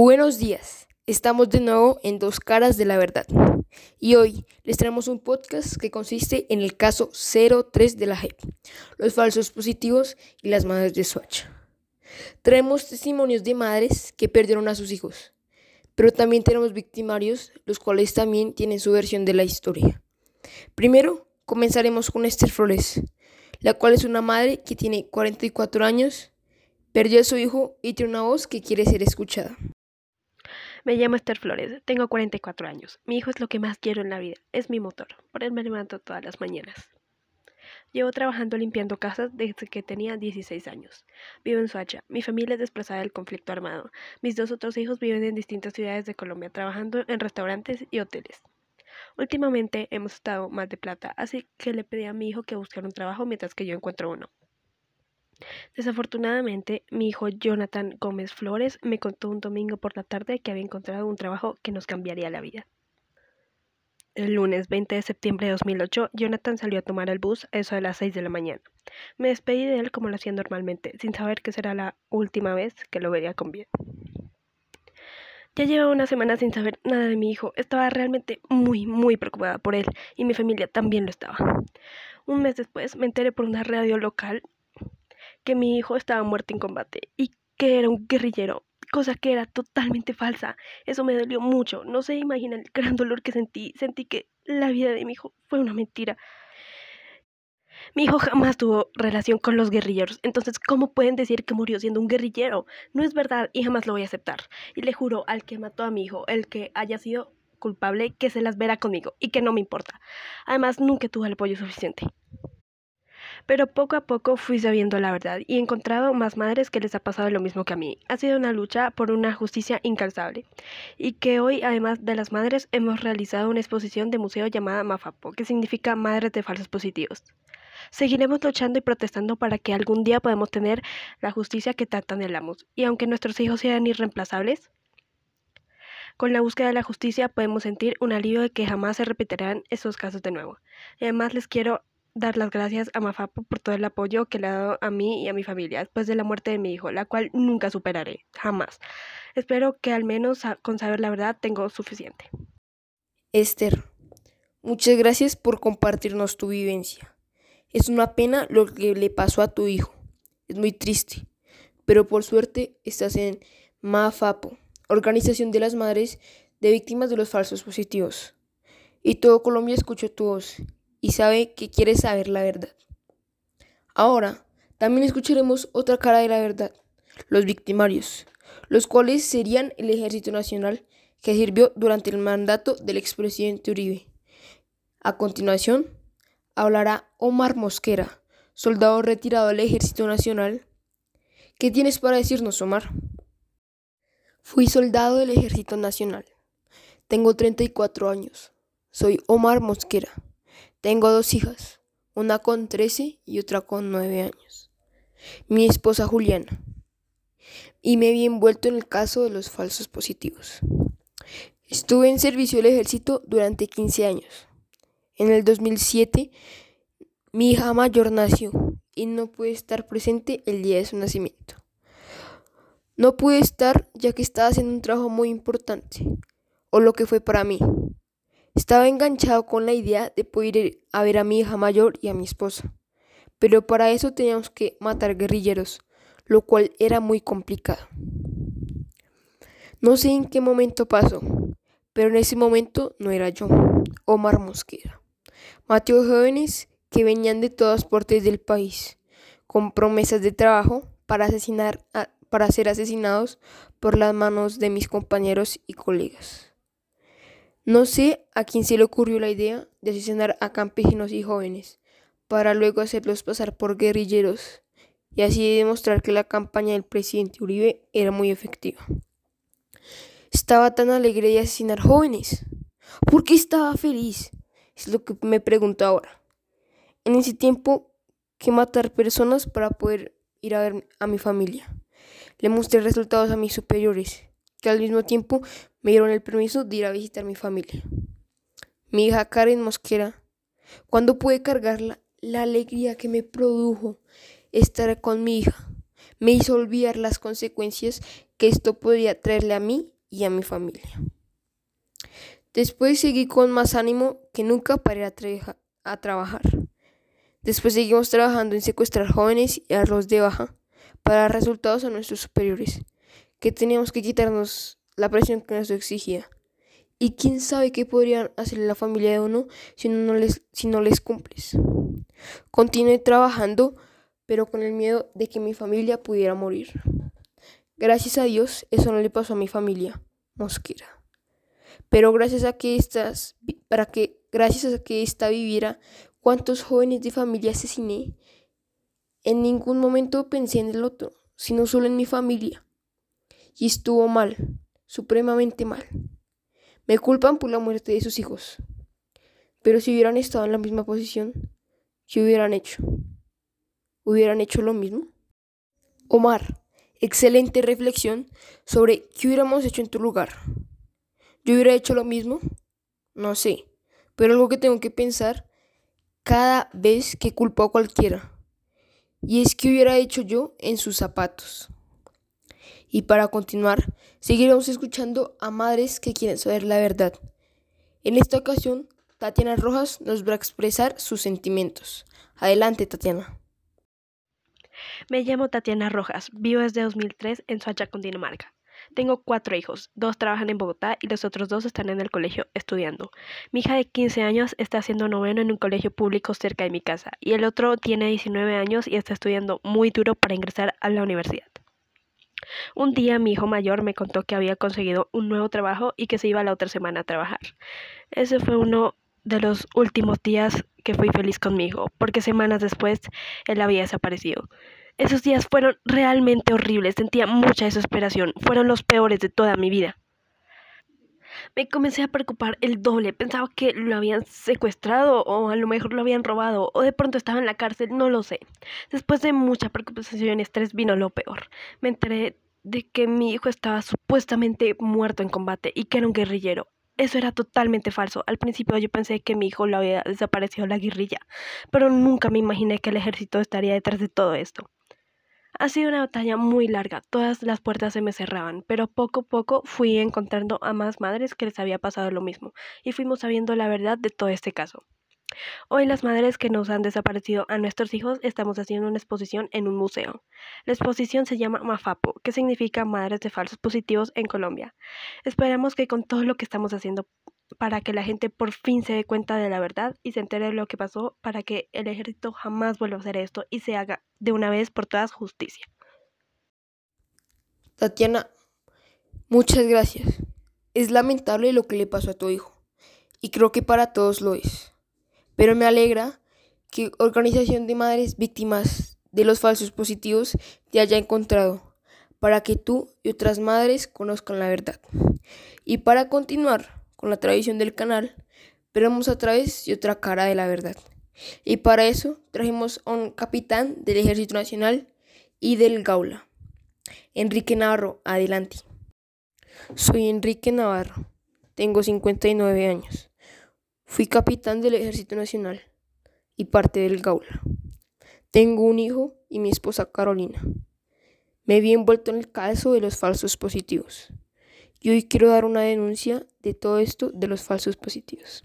Buenos días, estamos de nuevo en Dos Caras de la Verdad y hoy les traemos un podcast que consiste en el caso 03 de la JEP, los falsos positivos y las madres de Swatch. Traemos testimonios de madres que perdieron a sus hijos, pero también tenemos victimarios, los cuales también tienen su versión de la historia. Primero, comenzaremos con Esther Flores, la cual es una madre que tiene 44 años, perdió a su hijo y tiene una voz que quiere ser escuchada. Me llamo Esther Flores, tengo 44 años. Mi hijo es lo que más quiero en la vida, es mi motor. Por él me levanto todas las mañanas. Llevo trabajando limpiando casas desde que tenía 16 años. Vivo en Soacha. Mi familia es desplazada del conflicto armado. Mis dos otros hijos viven en distintas ciudades de Colombia, trabajando en restaurantes y hoteles. Últimamente hemos estado más de plata, así que le pedí a mi hijo que buscara un trabajo mientras que yo encuentro uno. Desafortunadamente, mi hijo Jonathan Gómez Flores me contó un domingo por la tarde que había encontrado un trabajo que nos cambiaría la vida. El lunes 20 de septiembre de 2008, Jonathan salió a tomar el bus a eso de las 6 de la mañana. Me despedí de él como lo hacía normalmente, sin saber que será la última vez que lo vería con vida. Ya llevaba una semana sin saber nada de mi hijo. Estaba realmente muy, muy preocupada por él y mi familia también lo estaba. Un mes después me enteré por una radio local que mi hijo estaba muerto en combate y que era un guerrillero, cosa que era totalmente falsa. Eso me dolió mucho. No se imagina el gran dolor que sentí. Sentí que la vida de mi hijo fue una mentira. Mi hijo jamás tuvo relación con los guerrilleros, entonces ¿cómo pueden decir que murió siendo un guerrillero? No es verdad y jamás lo voy a aceptar. Y le juro al que mató a mi hijo, el que haya sido culpable, que se las verá conmigo y que no me importa. Además, nunca tuve el apoyo suficiente. Pero poco a poco fui sabiendo la verdad y he encontrado más madres que les ha pasado lo mismo que a mí. Ha sido una lucha por una justicia incansable. Y que hoy, además de las madres, hemos realizado una exposición de museo llamada Mafapo, que significa Madres de Falsos Positivos. Seguiremos luchando y protestando para que algún día podamos tener la justicia que tanto anhelamos. Y aunque nuestros hijos sean irreemplazables, con la búsqueda de la justicia podemos sentir un alivio de que jamás se repetirán esos casos de nuevo. Y además les quiero dar las gracias a Mafapo por todo el apoyo que le ha dado a mí y a mi familia después de la muerte de mi hijo, la cual nunca superaré, jamás. Espero que al menos con saber la verdad tengo suficiente. Esther, muchas gracias por compartirnos tu vivencia. Es una pena lo que le pasó a tu hijo. Es muy triste. Pero por suerte estás en MAFAPO, Organización de las Madres de Víctimas de los Falsos Positivos. Y todo Colombia escuchó tu voz y sabe que quieres saber la verdad. Ahora, también escucharemos otra cara de la verdad, los victimarios, los cuales serían el Ejército Nacional que sirvió durante el mandato del expresidente Uribe. A continuación, hablará Omar Mosquera, soldado retirado del Ejército Nacional. ¿Qué tienes para decirnos, Omar? Fui soldado del Ejército Nacional. Tengo 34 años. Soy Omar Mosquera. Tengo dos hijas, una con 13 y otra con 9 años. Mi esposa Juliana. Y me vi envuelto en el caso de los falsos positivos. Estuve en servicio del ejército durante 15 años. En el 2007 mi hija mayor nació y no pude estar presente el día de su nacimiento. No pude estar ya que estaba haciendo un trabajo muy importante, o lo que fue para mí. Estaba enganchado con la idea de poder ir a ver a mi hija mayor y a mi esposa, pero para eso teníamos que matar guerrilleros, lo cual era muy complicado. No sé en qué momento pasó, pero en ese momento no era yo, Omar Mosquera. Maté jóvenes que venían de todas partes del país, con promesas de trabajo para, asesinar para ser asesinados por las manos de mis compañeros y colegas. No sé a quién se le ocurrió la idea de asesinar a campesinos y jóvenes, para luego hacerlos pasar por guerrilleros y así demostrar que la campaña del presidente Uribe era muy efectiva. Estaba tan alegre de asesinar jóvenes. ¿Por qué estaba feliz? Es lo que me pregunto ahora. En ese tiempo que matar personas para poder ir a ver a mi familia. Le mostré resultados a mis superiores que al mismo tiempo me dieron el permiso de ir a visitar mi familia. Mi hija Karen Mosquera, cuando pude cargarla, la alegría que me produjo estar con mi hija, me hizo olvidar las consecuencias que esto podría traerle a mí y a mi familia. Después seguí con más ánimo que nunca para ir a, trabajar. Después seguimos trabajando en secuestrar jóvenes y darlos de baja para dar resultados a nuestros superiores, que teníamos que quitarnos la presión que nos exigía. Y quién sabe qué podrían hacer la familia de uno si no, les, si no les cumples. Continué trabajando, pero con el miedo de que mi familia pudiera morir. Gracias a Dios, eso no le pasó a mi familia, Mosquera. Pero gracias a que estas, para que, gracias a que esta viviera, cuántos jóvenes de familia asesiné, en ningún momento pensé en el otro, sino solo en mi familia. Y estuvo mal, supremamente mal. Me culpan por la muerte de sus hijos. Pero si hubieran estado en la misma posición, ¿qué hubieran hecho? ¿Hubieran hecho lo mismo? Omar, excelente reflexión sobre qué hubiéramos hecho en tu lugar. ¿Yo hubiera hecho lo mismo? No sé, pero algo que tengo que pensar cada vez que culpo a cualquiera. Y es que hubiera hecho yo en sus zapatos. Y para continuar, seguiremos escuchando a madres que quieren saber la verdad. En esta ocasión, Tatiana Rojas nos va a expresar sus sentimientos. Adelante, Tatiana. Me llamo Tatiana Rojas, vivo desde 2003 en Soacha, Dinamarca. Tengo cuatro hijos, dos trabajan en Bogotá y los otros dos están en el colegio estudiando. Mi hija de 15 años está haciendo noveno en un colegio público cerca de mi casa y el otro tiene 19 años y está estudiando muy duro para ingresar a la universidad. Un día mi hijo mayor me contó que había conseguido un nuevo trabajo y que se iba la otra semana a trabajar. Ese fue uno de los últimos días que fui feliz con mi hijo, porque semanas después él había desaparecido. Esos días fueron realmente horribles, sentía mucha desesperación, fueron los peores de toda mi vida. Me comencé a preocupar el doble, pensaba que lo habían secuestrado o a lo mejor lo habían robado o de pronto estaba en la cárcel, no lo sé. Después de mucha preocupación y estrés vino lo peor. Me enteré de que mi hijo estaba supuestamente muerto en combate y que era un guerrillero. Eso era totalmente falso. Al principio yo pensé que mi hijo lo había desaparecido la guerrilla, pero nunca me imaginé que el ejército estaría detrás de todo esto. Ha sido una batalla muy larga, todas las puertas se me cerraban, pero poco a poco fui encontrando a más madres que les había pasado lo mismo y fuimos sabiendo la verdad de todo este caso. Hoy las madres que nos han desaparecido a nuestros hijos estamos haciendo una exposición en un museo. La exposición se llama Mafapo, que significa Madres de Falsos Positivos en Colombia. Esperamos que con todo lo que estamos haciendo para que la gente por fin se dé cuenta de la verdad y se entere de lo que pasó para que el ejército jamás vuelva a hacer esto y se haga de una vez por todas justicia. Tatiana, muchas gracias. Es lamentable lo que le pasó a tu hijo y creo que para todos lo es. Pero me alegra que Organización de Madres Víctimas de los Falsos Positivos te haya encontrado para que tú y otras madres conozcan la verdad. Y para continuar, con la tradición del canal, veremos a través de otra cara de la verdad. Y para eso trajimos a un capitán del Ejército Nacional y del Gaula. Enrique Navarro, adelante. Soy Enrique Navarro, tengo 59 años. Fui capitán del Ejército Nacional y parte del Gaula. Tengo un hijo y mi esposa Carolina. Me vi envuelto en el caso de los falsos positivos. Y hoy quiero dar una denuncia de todo esto de los falsos positivos.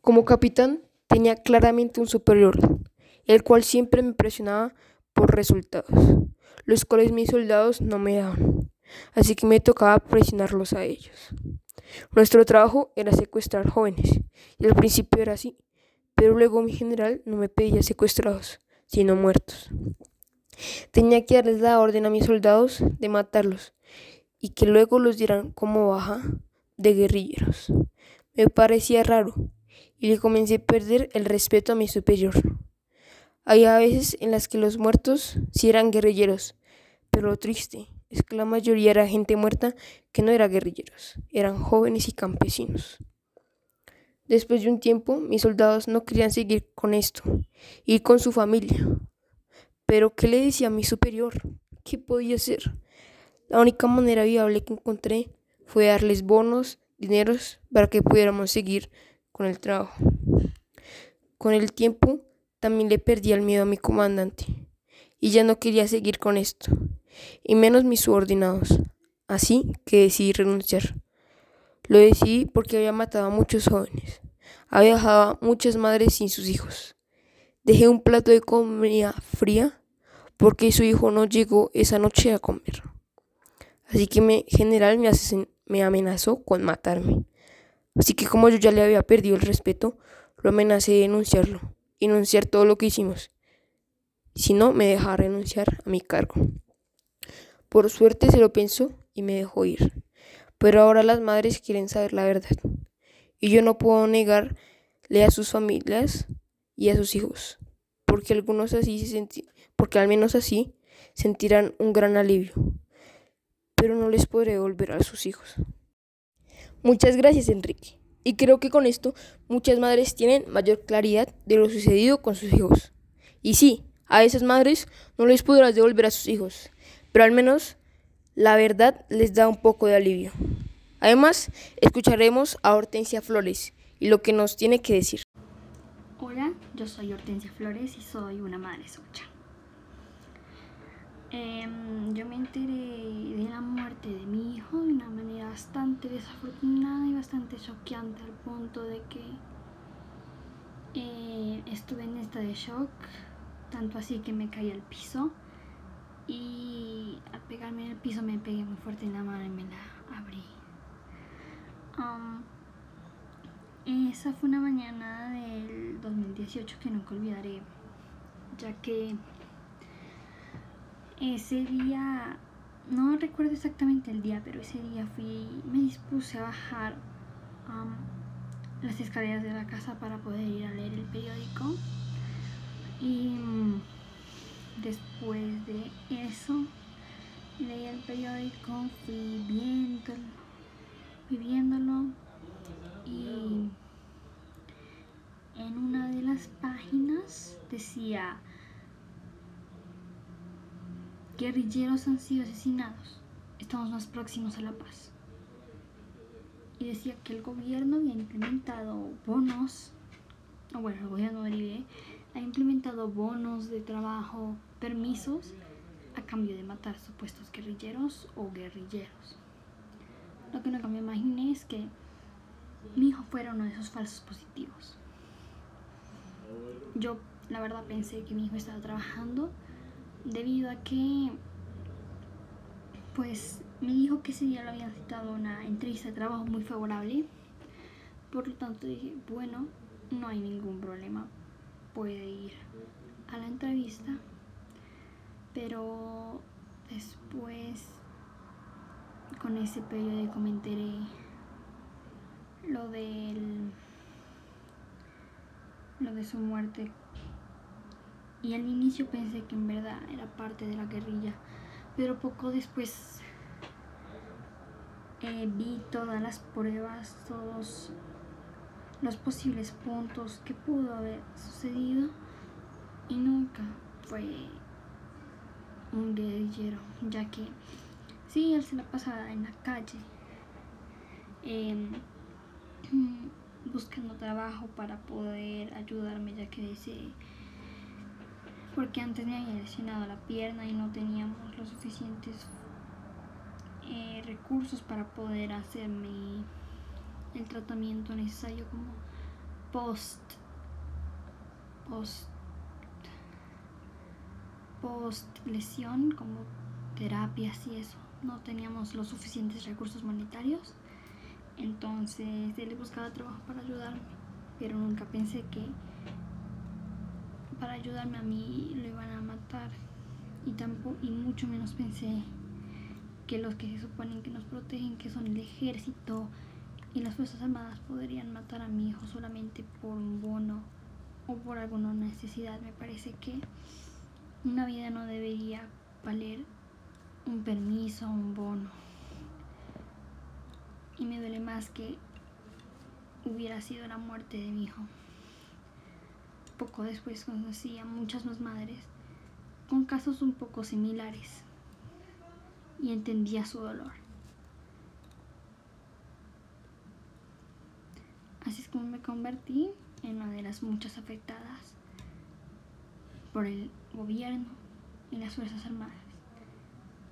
Como capitán tenía claramente un superior, el cual siempre me presionaba por resultados, los cuales mis soldados no me daban, así que me tocaba presionarlos a ellos. Nuestro trabajo era secuestrar jóvenes, y al principio era así, pero luego mi general no me pedía secuestrados, sino muertos. Tenía que darles la orden a mis soldados de matarlos, y que luego los dieran como baja de guerrilleros. Me parecía raro y le comencé a perder el respeto a mi superior. Había veces en las que los muertos sí eran guerrilleros, pero lo triste es que la mayoría era gente muerta que no era guerrilleros, eran jóvenes y campesinos. Después de un tiempo, mis soldados no querían seguir con esto, ir con su familia. Pero, ¿qué le decía a mi superior? ¿Qué podía hacer? La única manera viable que encontré fue darles bonos, dineros, para que pudiéramos seguir con el trabajo. Con el tiempo también le perdí el miedo a mi comandante y ya no quería seguir con esto, y menos mis subordinados. Así que decidí renunciar. Lo decidí porque había matado a muchos jóvenes, había dejado a muchas madres sin sus hijos. Dejé un plato de comida fría porque su hijo no llegó esa noche a comer. Así que mi general me, me amenazó con matarme. Así que como yo ya le había perdido el respeto, lo amenacé de denunciarlo, denunciar todo lo que hicimos. Si no, me dejaba renunciar a mi cargo. Por suerte se lo pensó y me dejó ir. Pero ahora las madres quieren saber la verdad. Y yo no puedo negarle a sus familias y a sus hijos. Porque algunos así se porque al menos así sentirán un gran alivio. Pero no les podré devolver a sus hijos. Muchas gracias, Enrique. Y creo que con esto muchas madres tienen mayor claridad de lo sucedido con sus hijos. Y sí, a esas madres no les podrás devolver a sus hijos, pero al menos la verdad les da un poco de alivio. Además, escucharemos a Hortensia Flores y lo que nos tiene que decir. Hola, yo soy Hortensia Flores y soy una madre socha. Em, yo me enteré de la muerte de mi hijo de una manera bastante desafortunada y bastante choqueante al punto de que eh, estuve en esta de shock, tanto así que me caí al piso y al pegarme en el piso me pegué muy fuerte en la mano y me la abrí. Esa fue una mañana del 2018 que nunca olvidaré, ya que ese día, no recuerdo exactamente el día, pero ese día fui, me dispuse a bajar las escaleras de la casa para poder ir a leer el periódico. Y mm, después de eso, leí el periódico, fui viéndolo, fui viéndolo y en una de las páginas decía guerrilleros han sido asesinados, estamos más próximos a la paz. Y decía que el gobierno había implementado bonos, o bueno, el gobierno de Uribe ha implementado bonos de trabajo, permisos, a cambio de matar supuestos guerrilleros o guerrilleros. Lo que nunca me imaginé es que mi hijo fuera uno de esos falsos positivos. Yo, la verdad, pensé que mi hijo estaba trabajando debido a que pues me dijo que ese día lo habían citado una entrevista de trabajo muy favorable. Por lo tanto dije bueno no hay ningún problema puede ir a la entrevista pero después con ese periódico me enteré lo del lo de su muerte y al inicio pensé que en verdad era parte de la guerrilla, pero poco después eh, vi todas las pruebas, todos los posibles puntos que pudo haber sucedido y nunca fue un guerrillero, ya que sí, él se la pasaba en la calle em, buscando trabajo para poder ayudarme, ya que dice porque antes me había lesionado la pierna y no teníamos los suficientes eh, recursos para poder hacerme el tratamiento necesario como post post post lesión como terapias y eso. No teníamos los suficientes recursos monetarios. Entonces él buscaba trabajo para ayudarme pero nunca pensé que para ayudarme a mí lo iban a matar. Y tampoco y mucho menos pensé que los que se suponen que nos protegen que son el ejército y las fuerzas armadas podrían matar a mi hijo solamente por un bono o por alguna necesidad. Me parece que una vida no debería valer un permiso un bono. Y me duele más que hubiera sido la muerte de mi hijo poco después conocí a muchas más madres con casos un poco similares y entendía su dolor. Así es como me convertí en una de las muchas afectadas por el gobierno en las Fuerzas Armadas.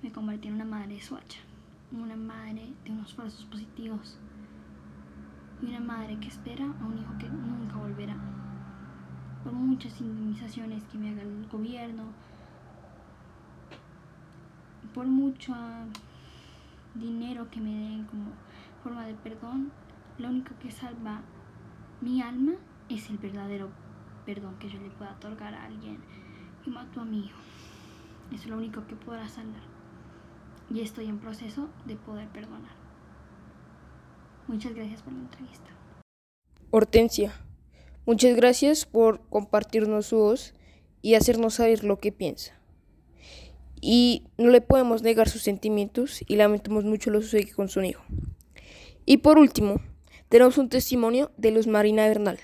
Me convertí en una madre suacha, una madre de unos falsos positivos y una madre que espera a un hijo que nunca volverá. Por muchas indemnizaciones que me haga el gobierno, por mucho dinero que me den como forma de perdón, lo único que salva mi alma es el verdadero perdón que yo le pueda otorgar a alguien que mató a mi hijo. Es lo único que podrá salvar. Y estoy en proceso de poder perdonar. Muchas gracias por la entrevista. Hortensia, muchas gracias por compartirnos su voz y hacernos saber lo que piensa. Y no le podemos negar sus sentimientos y lamentamos mucho lo sucedido con su hijo. Y por último, tenemos un testimonio de Luz Marina Bernal,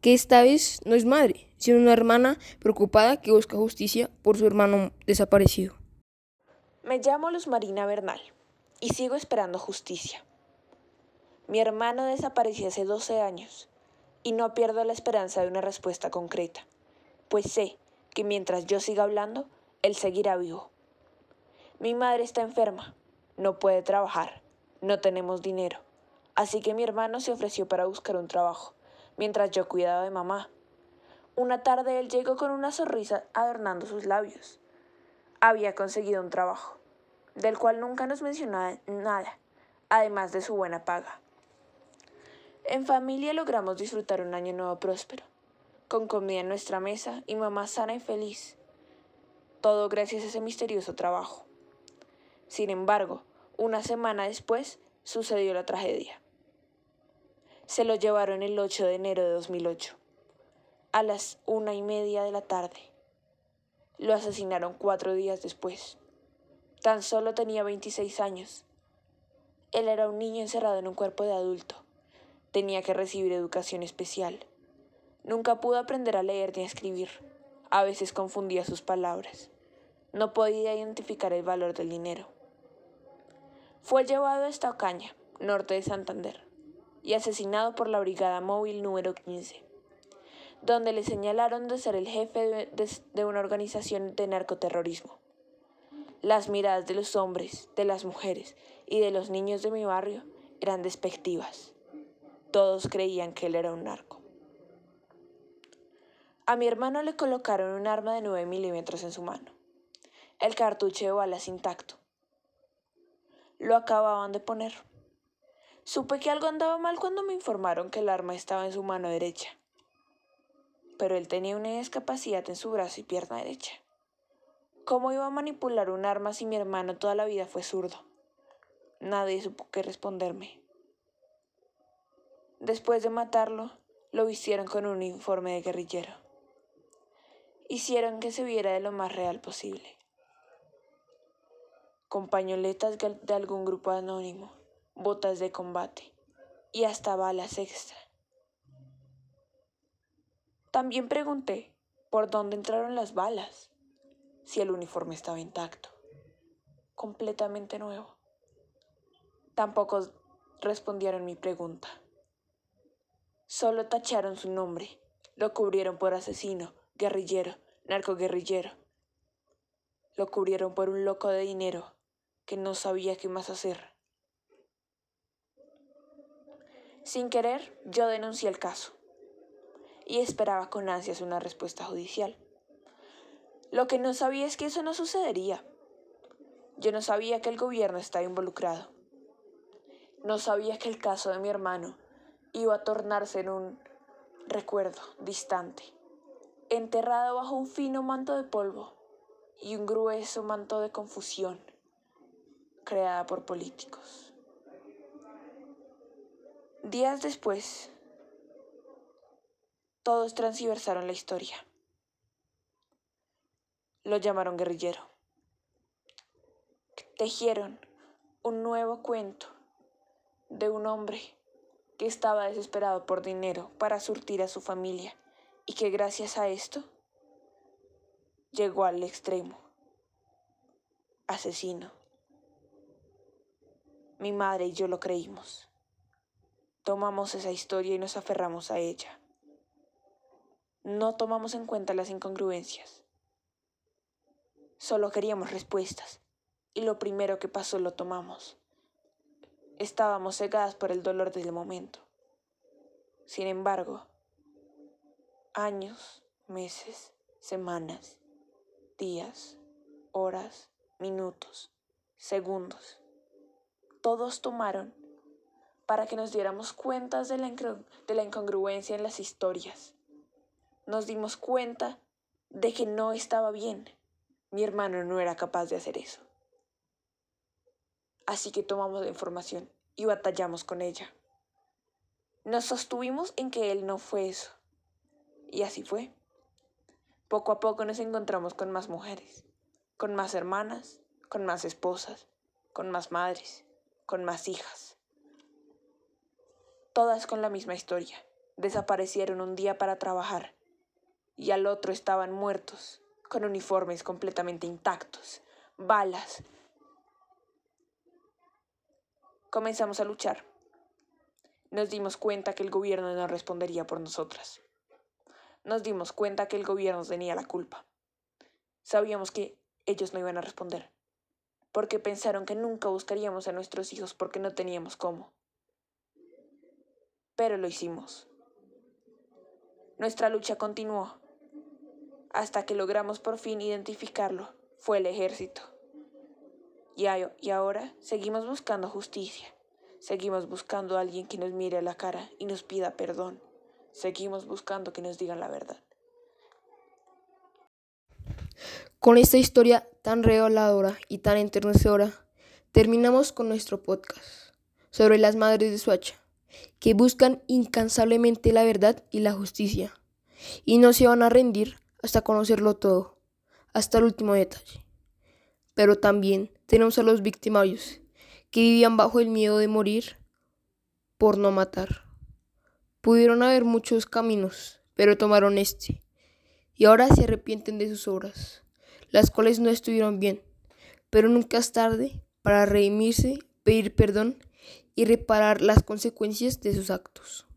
que esta vez no es madre, sino una hermana preocupada que busca justicia por su hermano desaparecido. Me llamo Luz Marina Bernal y sigo esperando justicia. Mi hermano desapareció hace 12 años y no pierdo la esperanza de una respuesta concreta, pues sé que mientras yo siga hablando, él seguirá vivo. Mi madre está enferma, no puede trabajar, no tenemos dinero, así que mi hermano se ofreció para buscar un trabajo, mientras yo cuidaba de mamá. Una tarde él llegó con una sonrisa adornando sus labios. Había conseguido un trabajo, del cual nunca nos mencionaba nada, además de su buena paga. En familia logramos disfrutar un año nuevo próspero, con comida en nuestra mesa y mamá sana y feliz. Todo gracias a ese misterioso trabajo. Sin embargo, una semana después sucedió la tragedia. Se lo llevaron el 8 de enero de 2008, a las una y media de la tarde. Lo asesinaron cuatro días después. Tan solo tenía 26 años. Él era un niño encerrado en un cuerpo de adulto Tenía que recibir educación especial. Nunca pudo aprender a leer ni a escribir. A veces confundía sus palabras. No podía identificar el valor del dinero. Fue llevado a esta Ocaña, norte de Santander, y asesinado por la Brigada Móvil número 15, donde le señalaron de ser el jefe de una organización de narcoterrorismo. Las miradas de los hombres, de las mujeres y de los niños de mi barrio eran despectivas. Todos creían que él era un narco. A mi hermano le colocaron un arma de 9 milímetros en su mano. El cartucho de balas intacto. Lo acababan de poner. Supe que algo andaba mal cuando me informaron que el arma estaba en su mano derecha. Pero él tenía una discapacidad en su brazo y pierna derecha. ¿Cómo iba a manipular un arma si mi hermano toda la vida fue zurdo? Nadie supo qué responderme. Después de matarlo, lo vistieron con un uniforme de guerrillero. Hicieron que se viera de lo más real posible. Con pañoletas de algún grupo anónimo, botas de combate y hasta balas extra. También pregunté por dónde entraron las balas, si el uniforme estaba intacto, completamente nuevo. Tampoco respondieron mi pregunta. Solo tacharon su nombre. Lo cubrieron por asesino, guerrillero, narcoguerrillero. Lo cubrieron por un loco de dinero que no sabía qué más hacer. Sin querer, yo denuncié el caso y esperaba con ansias una respuesta judicial. Lo que no sabía es que eso no sucedería. Yo no sabía que el gobierno estaba involucrado. No sabía que el caso de mi hermano iba a tornarse en un recuerdo distante, enterrado bajo un fino manto de polvo y un grueso manto de confusión creada por políticos. Días después, todos transversaron la historia. Lo llamaron guerrillero. Tejieron un nuevo cuento de un hombre que estaba desesperado por dinero para surtir a su familia y que gracias a esto llegó al extremo. Asesino. Mi madre y yo lo creímos. Tomamos esa historia y nos aferramos a ella. No tomamos en cuenta las incongruencias. Solo queríamos respuestas, y lo primero que pasó lo tomamos. Estábamos cegadas por el dolor del momento. Sin embargo, años, meses, semanas, días, horas, minutos, segundos, todos tomaron para que nos diéramos cuenta de la, de la incongruencia en las historias. Nos dimos cuenta de que no estaba bien. Mi hermano no era capaz de hacer eso. Así que tomamos la información y batallamos con ella. Nos sostuvimos en que él no fue eso. Y así fue. Poco a poco nos encontramos con más mujeres, con más hermanas, con más esposas, con más madres, con más hijas. Todas con la misma historia. Desaparecieron un día para trabajar y al otro estaban muertos, con uniformes completamente intactos, balas. Comenzamos a luchar. Nos dimos cuenta que el gobierno no respondería por nosotras. Nos dimos cuenta que el gobierno tenía la culpa. Sabíamos que ellos no iban a responder, porque pensaron que nunca buscaríamos a nuestros hijos porque no teníamos cómo. Pero lo hicimos. Nuestra lucha continuó hasta que logramos por fin identificarlo. Fue el ejército. Y, ahora seguimos buscando justicia. Seguimos buscando a alguien que nos mire a la cara y nos pida perdón. Seguimos buscando que nos digan la verdad. Con esta historia tan reveladora y tan enternecedora, terminamos con nuestro podcast sobre las madres de Suacha, que buscan incansablemente la verdad y la justicia, y no se van a rendir hasta conocerlo todo, hasta el último detalle. Pero también tenemos a los victimarios, que vivían bajo el miedo de morir por no matar. Pudieron haber muchos caminos, pero tomaron este, y ahora se arrepienten de sus obras, las cuales no estuvieron bien, pero nunca es tarde para redimirse, pedir perdón y reparar las consecuencias de sus actos.